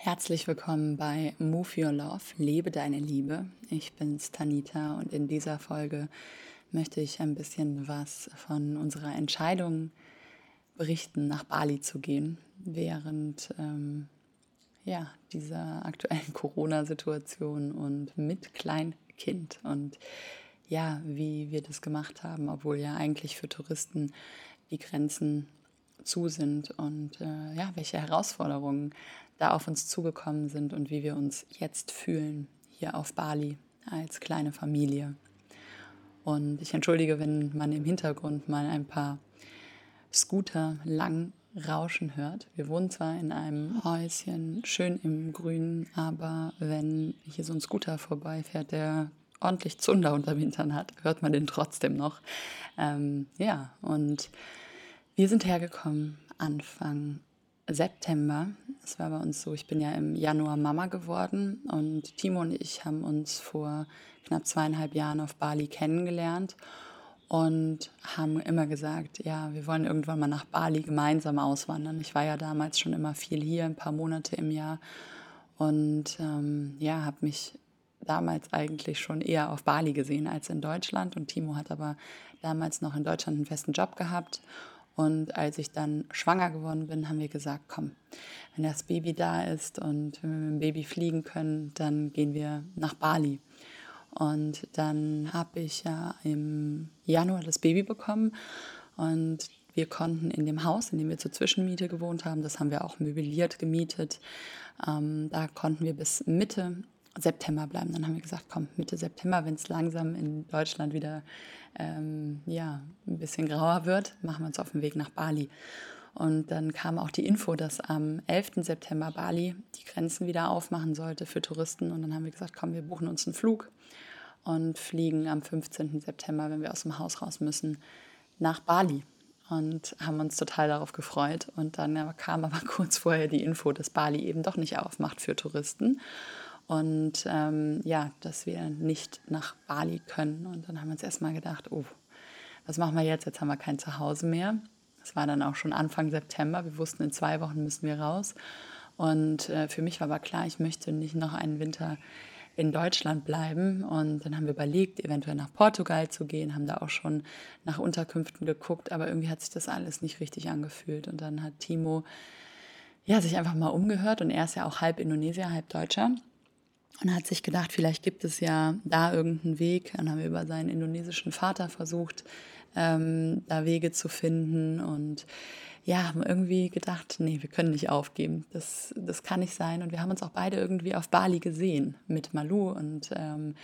Herzlich willkommen bei Move Your Love, lebe deine Liebe. Ich bin's Tanita und in dieser Folge möchte ich ein bisschen was von unserer Entscheidung berichten, nach Bali zu gehen, während ähm, ja, dieser aktuellen Corona-Situation und mit Kleinkind und ja, wie wir das gemacht haben, obwohl ja eigentlich für Touristen die Grenzen zu sind und äh, ja, welche Herausforderungen da auf uns zugekommen sind und wie wir uns jetzt fühlen hier auf Bali als kleine Familie. Und ich entschuldige, wenn man im Hintergrund mal ein paar Scooter lang rauschen hört. Wir wohnen zwar in einem Häuschen schön im Grünen, aber wenn hier so ein Scooter vorbeifährt, der ordentlich Zunder unterm Hintern hat, hört man den trotzdem noch. Ähm, ja, und wir sind hergekommen Anfang September. Es war bei uns so, ich bin ja im Januar Mama geworden und Timo und ich haben uns vor knapp zweieinhalb Jahren auf Bali kennengelernt und haben immer gesagt, ja, wir wollen irgendwann mal nach Bali gemeinsam auswandern. Ich war ja damals schon immer viel hier, ein paar Monate im Jahr und ähm, ja, habe mich damals eigentlich schon eher auf Bali gesehen als in Deutschland und Timo hat aber damals noch in Deutschland einen festen Job gehabt und als ich dann schwanger geworden bin, haben wir gesagt, komm, wenn das Baby da ist und wenn wir mit dem Baby fliegen können, dann gehen wir nach Bali. Und dann habe ich ja im Januar das Baby bekommen und wir konnten in dem Haus, in dem wir zur Zwischenmiete gewohnt haben, das haben wir auch möbliert gemietet, ähm, da konnten wir bis Mitte September bleiben. Dann haben wir gesagt, komm, Mitte September, wenn es langsam in Deutschland wieder ähm, ja, ein bisschen grauer wird, machen wir uns auf den Weg nach Bali. Und dann kam auch die Info, dass am 11. September Bali die Grenzen wieder aufmachen sollte für Touristen. Und dann haben wir gesagt, komm, wir buchen uns einen Flug und fliegen am 15. September, wenn wir aus dem Haus raus müssen, nach Bali. Und haben uns total darauf gefreut. Und dann kam aber kurz vorher die Info, dass Bali eben doch nicht aufmacht für Touristen und ähm, ja, dass wir nicht nach Bali können. Und dann haben wir uns erstmal gedacht, oh, was machen wir jetzt? Jetzt haben wir kein Zuhause mehr. Das war dann auch schon Anfang September. Wir wussten, in zwei Wochen müssen wir raus. Und äh, für mich war aber klar, ich möchte nicht noch einen Winter in Deutschland bleiben. Und dann haben wir überlegt, eventuell nach Portugal zu gehen, haben da auch schon nach Unterkünften geguckt, aber irgendwie hat sich das alles nicht richtig angefühlt. Und dann hat Timo ja, sich einfach mal umgehört und er ist ja auch halb Indonesier, halb Deutscher und hat sich gedacht, vielleicht gibt es ja da irgendeinen Weg. Dann haben wir über seinen indonesischen Vater versucht, ähm, da Wege zu finden und ja, haben irgendwie gedacht, nee, wir können nicht aufgeben. Das, das kann nicht sein. Und wir haben uns auch beide irgendwie auf Bali gesehen mit Malu und ähm,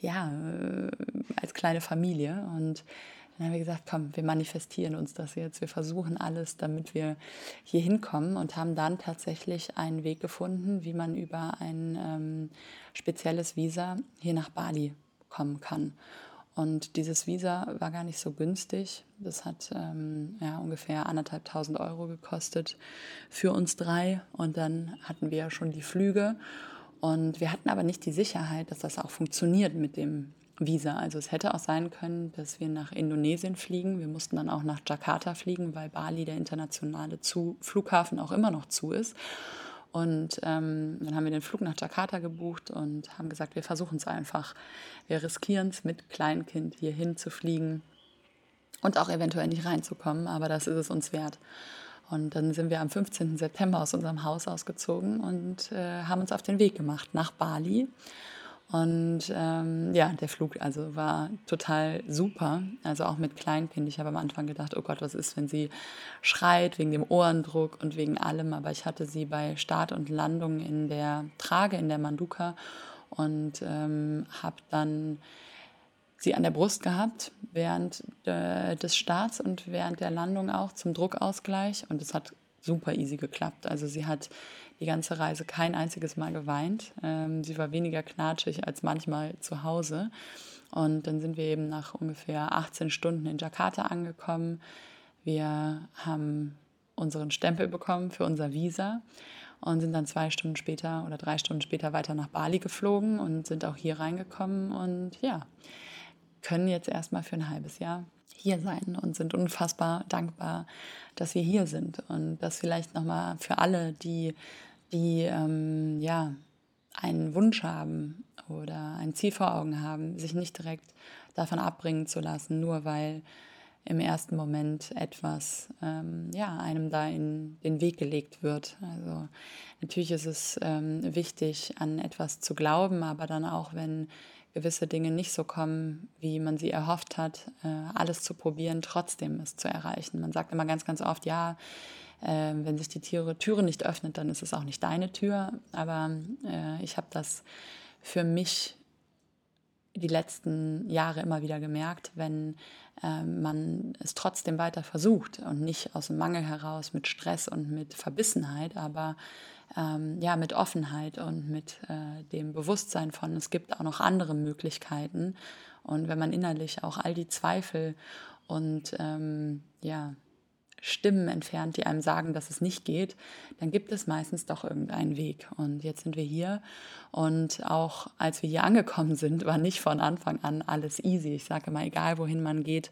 ja, äh, als kleine Familie. Und dann haben wir gesagt, komm, wir manifestieren uns das jetzt. Wir versuchen alles, damit wir hier hinkommen und haben dann tatsächlich einen Weg gefunden, wie man über ein ähm, spezielles Visa hier nach Bali kommen kann. Und dieses Visa war gar nicht so günstig. Das hat ähm, ja, ungefähr anderthalbtausend Euro gekostet für uns drei. Und dann hatten wir ja schon die Flüge. Und wir hatten aber nicht die Sicherheit, dass das auch funktioniert mit dem Visa. Also es hätte auch sein können, dass wir nach Indonesien fliegen. Wir mussten dann auch nach Jakarta fliegen, weil Bali, der internationale zu Flughafen, auch immer noch zu ist. Und ähm, dann haben wir den Flug nach Jakarta gebucht und haben gesagt, wir versuchen es einfach. Wir riskieren es mit Kleinkind hierhin zu fliegen und auch eventuell nicht reinzukommen, aber das ist es uns wert. Und dann sind wir am 15. September aus unserem Haus ausgezogen und äh, haben uns auf den Weg gemacht nach Bali und ähm, ja, der Flug also war total super, also auch mit Kleinkind. Ich habe am Anfang gedacht, oh Gott, was ist, wenn sie schreit wegen dem Ohrendruck und wegen allem. Aber ich hatte sie bei Start und Landung in der Trage, in der Manduka und ähm, habe dann sie an der Brust gehabt während äh, des Starts und während der Landung auch zum Druckausgleich. Und es hat super easy geklappt. Also sie hat die ganze Reise kein einziges Mal geweint. Ähm, sie war weniger knatschig als manchmal zu Hause. Und dann sind wir eben nach ungefähr 18 Stunden in Jakarta angekommen. Wir haben unseren Stempel bekommen für unser Visa und sind dann zwei Stunden später oder drei Stunden später weiter nach Bali geflogen und sind auch hier reingekommen und ja, können jetzt erstmal für ein halbes Jahr hier sein und sind unfassbar dankbar, dass wir hier sind. Und das vielleicht nochmal für alle, die die ähm, ja einen Wunsch haben oder ein Ziel vor Augen haben, sich nicht direkt davon abbringen zu lassen, nur weil im ersten Moment etwas ähm, ja, einem da in den Weg gelegt wird. Also natürlich ist es ähm, wichtig, an etwas zu glauben, aber dann auch, wenn gewisse Dinge nicht so kommen, wie man sie erhofft hat, äh, alles zu probieren, trotzdem es zu erreichen. Man sagt immer ganz, ganz oft, ja, äh, wenn sich die Tiere, Türe nicht öffnet, dann ist es auch nicht deine Tür. Aber äh, ich habe das für mich die letzten Jahre immer wieder gemerkt, wenn äh, man es trotzdem weiter versucht und nicht aus dem Mangel heraus mit Stress und mit Verbissenheit, aber ähm, ja mit Offenheit und mit äh, dem Bewusstsein von, es gibt auch noch andere Möglichkeiten. Und wenn man innerlich auch all die Zweifel und ähm, ja Stimmen entfernt, die einem sagen, dass es nicht geht, dann gibt es meistens doch irgendeinen Weg. Und jetzt sind wir hier. Und auch als wir hier angekommen sind, war nicht von Anfang an alles easy. Ich sage immer, egal wohin man geht,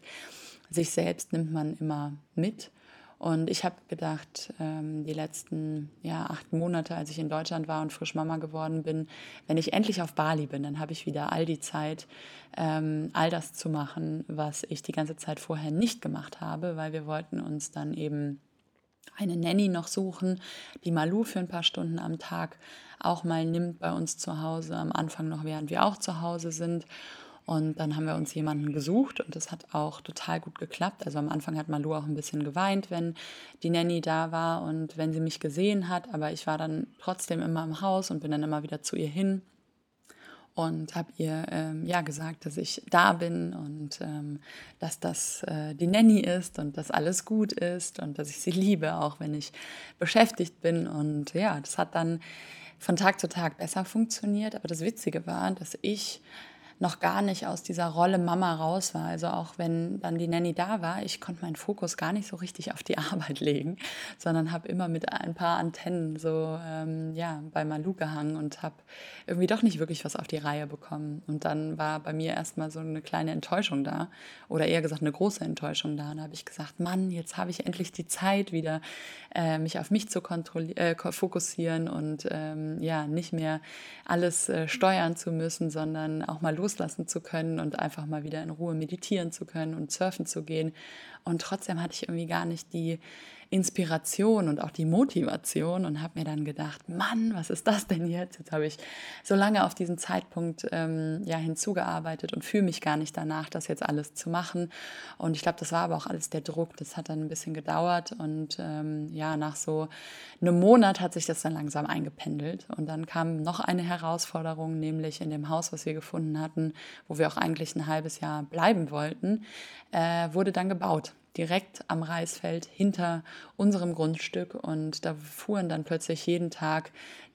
sich selbst nimmt man immer mit. Und ich habe gedacht, ähm, die letzten ja, acht Monate, als ich in Deutschland war und frisch Mama geworden bin, wenn ich endlich auf Bali bin, dann habe ich wieder all die Zeit, ähm, all das zu machen, was ich die ganze Zeit vorher nicht gemacht habe, weil wir wollten uns dann eben eine Nanny noch suchen, die Malu für ein paar Stunden am Tag auch mal nimmt bei uns zu Hause, am Anfang noch, während wir auch zu Hause sind. Und dann haben wir uns jemanden gesucht und das hat auch total gut geklappt. Also am Anfang hat Malu auch ein bisschen geweint, wenn die Nanny da war und wenn sie mich gesehen hat. Aber ich war dann trotzdem immer im Haus und bin dann immer wieder zu ihr hin und habe ihr ähm, ja gesagt, dass ich da bin und ähm, dass das äh, die Nanny ist und dass alles gut ist und dass ich sie liebe, auch wenn ich beschäftigt bin. Und ja, das hat dann von Tag zu Tag besser funktioniert. Aber das Witzige war, dass ich noch gar nicht aus dieser Rolle Mama raus war. Also auch wenn dann die Nanny da war, ich konnte meinen Fokus gar nicht so richtig auf die Arbeit legen, sondern habe immer mit ein paar Antennen so ähm, ja, bei Malu gehangen und habe irgendwie doch nicht wirklich was auf die Reihe bekommen. Und dann war bei mir erstmal so eine kleine Enttäuschung da oder eher gesagt eine große Enttäuschung da. Da habe ich gesagt, Mann, jetzt habe ich endlich die Zeit wieder, äh, mich auf mich zu äh, fokussieren und ähm, ja, nicht mehr alles äh, steuern zu müssen, sondern auch mal los loslassen zu können und einfach mal wieder in Ruhe meditieren zu können und surfen zu gehen. Und trotzdem hatte ich irgendwie gar nicht die Inspiration und auch die Motivation und habe mir dann gedacht, Mann, was ist das denn jetzt? Jetzt habe ich so lange auf diesen Zeitpunkt ähm, ja hinzugearbeitet und fühle mich gar nicht danach, das jetzt alles zu machen. Und ich glaube, das war aber auch alles der Druck. Das hat dann ein bisschen gedauert und ähm, ja, nach so einem Monat hat sich das dann langsam eingependelt und dann kam noch eine Herausforderung, nämlich in dem Haus, was wir gefunden hatten, wo wir auch eigentlich ein halbes Jahr bleiben wollten, äh, wurde dann gebaut direkt am Reisfeld hinter unserem Grundstück und da fuhren dann plötzlich jeden Tag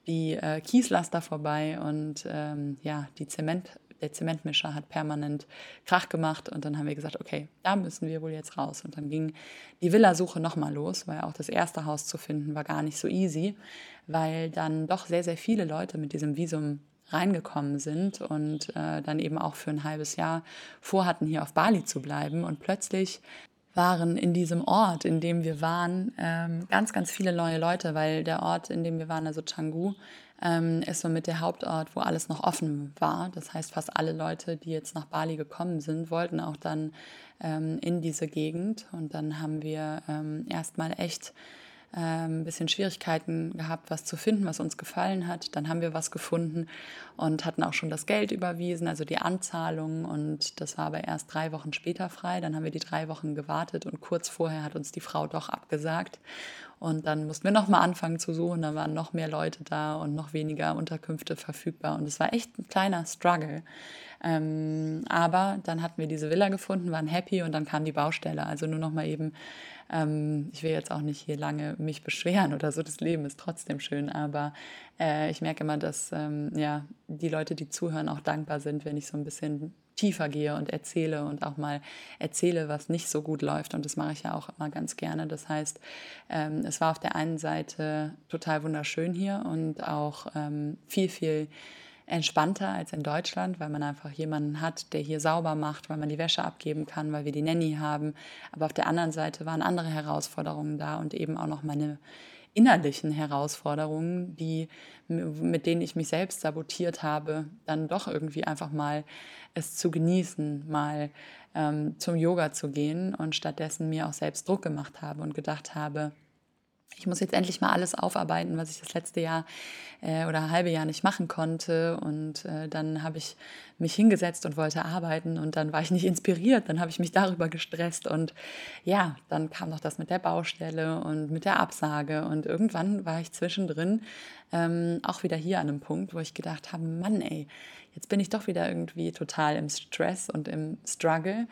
die äh, Kieslaster vorbei und ähm, ja, die Zement, der Zementmischer hat permanent Krach gemacht und dann haben wir gesagt, okay, da müssen wir wohl jetzt raus. Und dann ging die Villasuche nochmal los, weil auch das erste Haus zu finden war gar nicht so easy, weil dann doch sehr, sehr viele Leute mit diesem Visum reingekommen sind und äh, dann eben auch für ein halbes Jahr vorhatten, hier auf Bali zu bleiben. Und plötzlich waren in diesem Ort, in dem wir waren, ähm, ganz, ganz viele neue Leute, weil der Ort, in dem wir waren, also Canggu, ähm, ist somit der Hauptort, wo alles noch offen war. Das heißt, fast alle Leute, die jetzt nach Bali gekommen sind, wollten auch dann ähm, in diese Gegend. Und dann haben wir ähm, erstmal echt ein ähm, bisschen Schwierigkeiten gehabt, was zu finden, was uns gefallen hat. Dann haben wir was gefunden und hatten auch schon das Geld überwiesen, also die Anzahlung. Und das war aber erst drei Wochen später frei. Dann haben wir die drei Wochen gewartet und kurz vorher hat uns die Frau doch abgesagt. Und dann mussten wir nochmal anfangen zu suchen. Da waren noch mehr Leute da und noch weniger Unterkünfte verfügbar. Und es war echt ein kleiner Struggle. Ähm, aber dann hatten wir diese Villa gefunden, waren happy und dann kam die Baustelle. Also nur noch mal eben ähm, ich will jetzt auch nicht hier lange mich beschweren oder so, das Leben ist trotzdem schön, aber äh, ich merke immer, dass ähm, ja, die Leute, die zuhören, auch dankbar sind, wenn ich so ein bisschen tiefer gehe und erzähle und auch mal erzähle, was nicht so gut läuft. Und das mache ich ja auch immer ganz gerne. Das heißt, ähm, es war auf der einen Seite total wunderschön hier und auch ähm, viel, viel entspannter als in Deutschland, weil man einfach jemanden hat, der hier sauber macht, weil man die Wäsche abgeben kann, weil wir die Nanny haben. Aber auf der anderen Seite waren andere Herausforderungen da und eben auch noch meine innerlichen Herausforderungen, die, mit denen ich mich selbst sabotiert habe, dann doch irgendwie einfach mal es zu genießen, mal ähm, zum Yoga zu gehen und stattdessen mir auch selbst Druck gemacht habe und gedacht habe, ich muss jetzt endlich mal alles aufarbeiten, was ich das letzte Jahr äh, oder halbe Jahr nicht machen konnte. Und äh, dann habe ich mich hingesetzt und wollte arbeiten und dann war ich nicht inspiriert. Dann habe ich mich darüber gestresst und ja, dann kam noch das mit der Baustelle und mit der Absage. Und irgendwann war ich zwischendrin ähm, auch wieder hier an einem Punkt, wo ich gedacht habe, Mann, ey, jetzt bin ich doch wieder irgendwie total im Stress und im Struggle.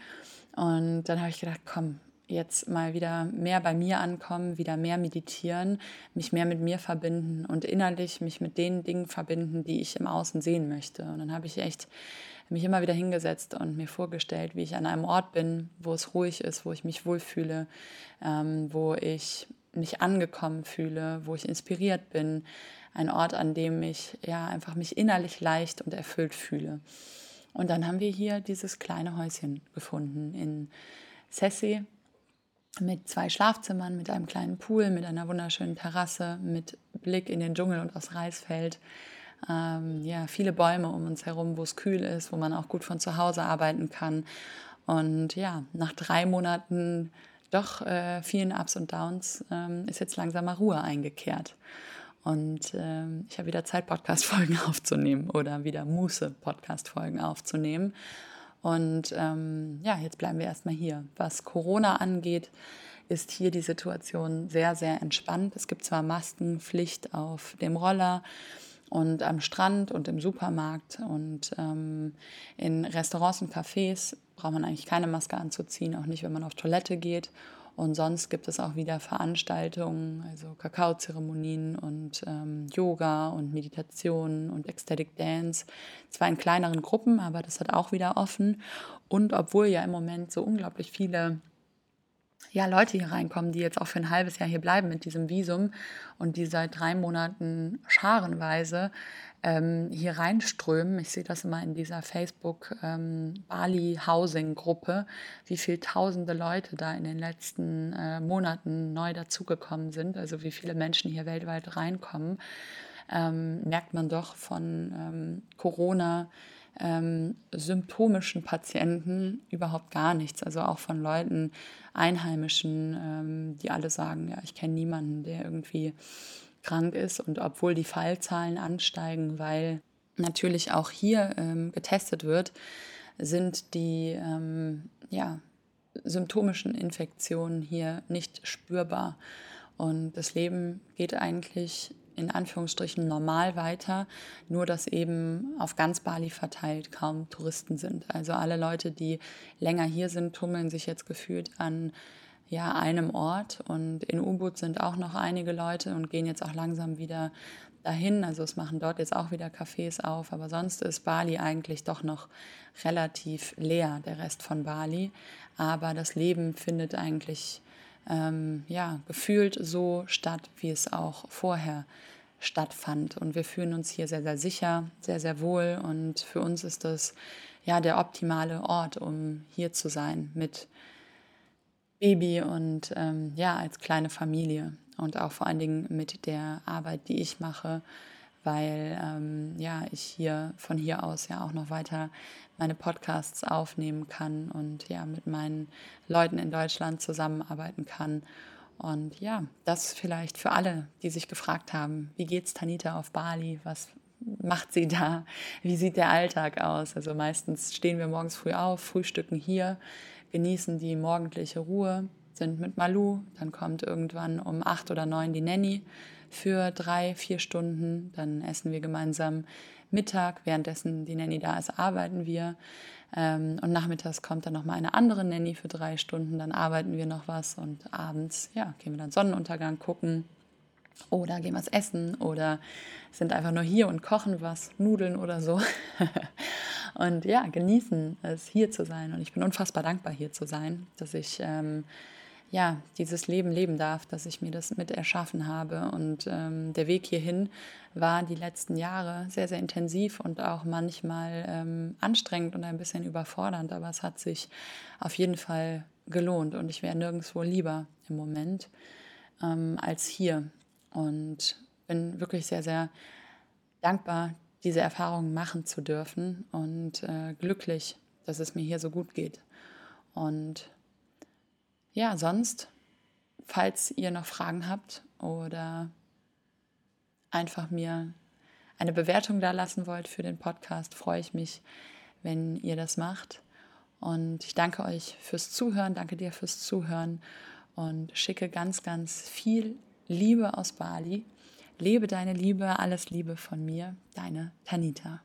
Und dann habe ich gedacht, komm, jetzt mal wieder mehr bei mir ankommen, wieder mehr meditieren, mich mehr mit mir verbinden und innerlich mich mit den Dingen verbinden, die ich im Außen sehen möchte. Und dann habe ich echt mich immer wieder hingesetzt und mir vorgestellt, wie ich an einem Ort bin, wo es ruhig ist, wo ich mich wohlfühle, ähm, wo ich mich angekommen fühle, wo ich inspiriert bin. Ein Ort, an dem ich ja einfach mich innerlich leicht und erfüllt fühle. Und dann haben wir hier dieses kleine Häuschen gefunden in Sessi mit zwei Schlafzimmern, mit einem kleinen Pool, mit einer wunderschönen Terrasse, mit Blick in den Dschungel und das Reisfeld. Ähm, ja, viele Bäume um uns herum, wo es kühl ist, wo man auch gut von zu Hause arbeiten kann. Und ja, nach drei Monaten doch äh, vielen Ups und Downs ähm, ist jetzt langsam mal Ruhe eingekehrt. Und ähm, ich habe wieder Zeit, Podcast-Folgen aufzunehmen oder wieder Muße, Podcast-Folgen aufzunehmen. Und ähm, ja, jetzt bleiben wir erstmal hier. Was Corona angeht, ist hier die Situation sehr, sehr entspannt. Es gibt zwar Maskenpflicht auf dem Roller und am Strand und im Supermarkt und ähm, in Restaurants und Cafés braucht man eigentlich keine Maske anzuziehen, auch nicht, wenn man auf Toilette geht. Und sonst gibt es auch wieder Veranstaltungen, also Kakaozeremonien und ähm, Yoga und Meditation und Ecstatic Dance. Zwar in kleineren Gruppen, aber das hat auch wieder offen. Und obwohl ja im Moment so unglaublich viele ja, Leute hier reinkommen, die jetzt auch für ein halbes Jahr hier bleiben mit diesem Visum und die seit drei Monaten scharenweise ähm, hier reinströmen. Ich sehe das immer in dieser Facebook ähm, Bali Housing Gruppe, wie viele tausende Leute da in den letzten äh, Monaten neu dazugekommen sind, also wie viele Menschen hier weltweit reinkommen, ähm, merkt man doch von ähm, Corona ähm, symptomischen Patienten überhaupt gar nichts. Also auch von Leuten, Einheimischen, ähm, die alle sagen, ja, ich kenne niemanden, der irgendwie krank ist und obwohl die Fallzahlen ansteigen, weil natürlich auch hier ähm, getestet wird, sind die ähm, ja, symptomischen Infektionen hier nicht spürbar. Und das Leben geht eigentlich in Anführungsstrichen normal weiter, nur dass eben auf ganz Bali verteilt kaum Touristen sind. Also alle Leute, die länger hier sind, tummeln sich jetzt gefühlt an ja, einem Ort. Und in Ubud sind auch noch einige Leute und gehen jetzt auch langsam wieder dahin. Also es machen dort jetzt auch wieder Cafés auf. Aber sonst ist Bali eigentlich doch noch relativ leer, der Rest von Bali. Aber das Leben findet eigentlich ähm, ja, gefühlt so statt, wie es auch vorher stattfand. Und wir fühlen uns hier sehr, sehr sicher, sehr, sehr wohl. Und für uns ist das ja der optimale Ort, um hier zu sein mit Baby und ähm, ja, als kleine Familie und auch vor allen Dingen mit der Arbeit, die ich mache, weil ähm, ja, ich hier von hier aus ja auch noch weiter meine Podcasts aufnehmen kann und ja, mit meinen Leuten in Deutschland zusammenarbeiten kann. Und ja, das vielleicht für alle, die sich gefragt haben, wie geht's Tanita auf Bali? Was macht sie da? Wie sieht der Alltag aus? Also meistens stehen wir morgens früh auf, frühstücken hier, genießen die morgendliche Ruhe, sind mit Malu, dann kommt irgendwann um acht oder neun die Nanny für drei, vier Stunden, dann essen wir gemeinsam Mittag, währenddessen die Nanny da ist, arbeiten wir. Ähm, und nachmittags kommt dann nochmal eine andere Nanny für drei Stunden, dann arbeiten wir noch was und abends ja, gehen wir dann Sonnenuntergang gucken oder gehen was essen oder sind einfach nur hier und kochen was, Nudeln oder so. und ja, genießen es hier zu sein. Und ich bin unfassbar dankbar hier zu sein, dass ich ähm, ja, dieses Leben leben darf, dass ich mir das mit erschaffen habe. Und ähm, der Weg hierhin war die letzten Jahre sehr, sehr intensiv und auch manchmal ähm, anstrengend und ein bisschen überfordernd. Aber es hat sich auf jeden Fall gelohnt und ich wäre nirgendwo lieber im Moment ähm, als hier. und bin wirklich sehr, sehr dankbar, diese Erfahrungen machen zu dürfen und äh, glücklich, dass es mir hier so gut geht. Und ja, sonst, falls ihr noch Fragen habt oder einfach mir eine Bewertung da lassen wollt für den Podcast, freue ich mich, wenn ihr das macht. Und ich danke euch fürs Zuhören, danke dir fürs Zuhören und schicke ganz, ganz viel Liebe aus Bali. Lebe deine Liebe, alles Liebe von mir, deine Tanita.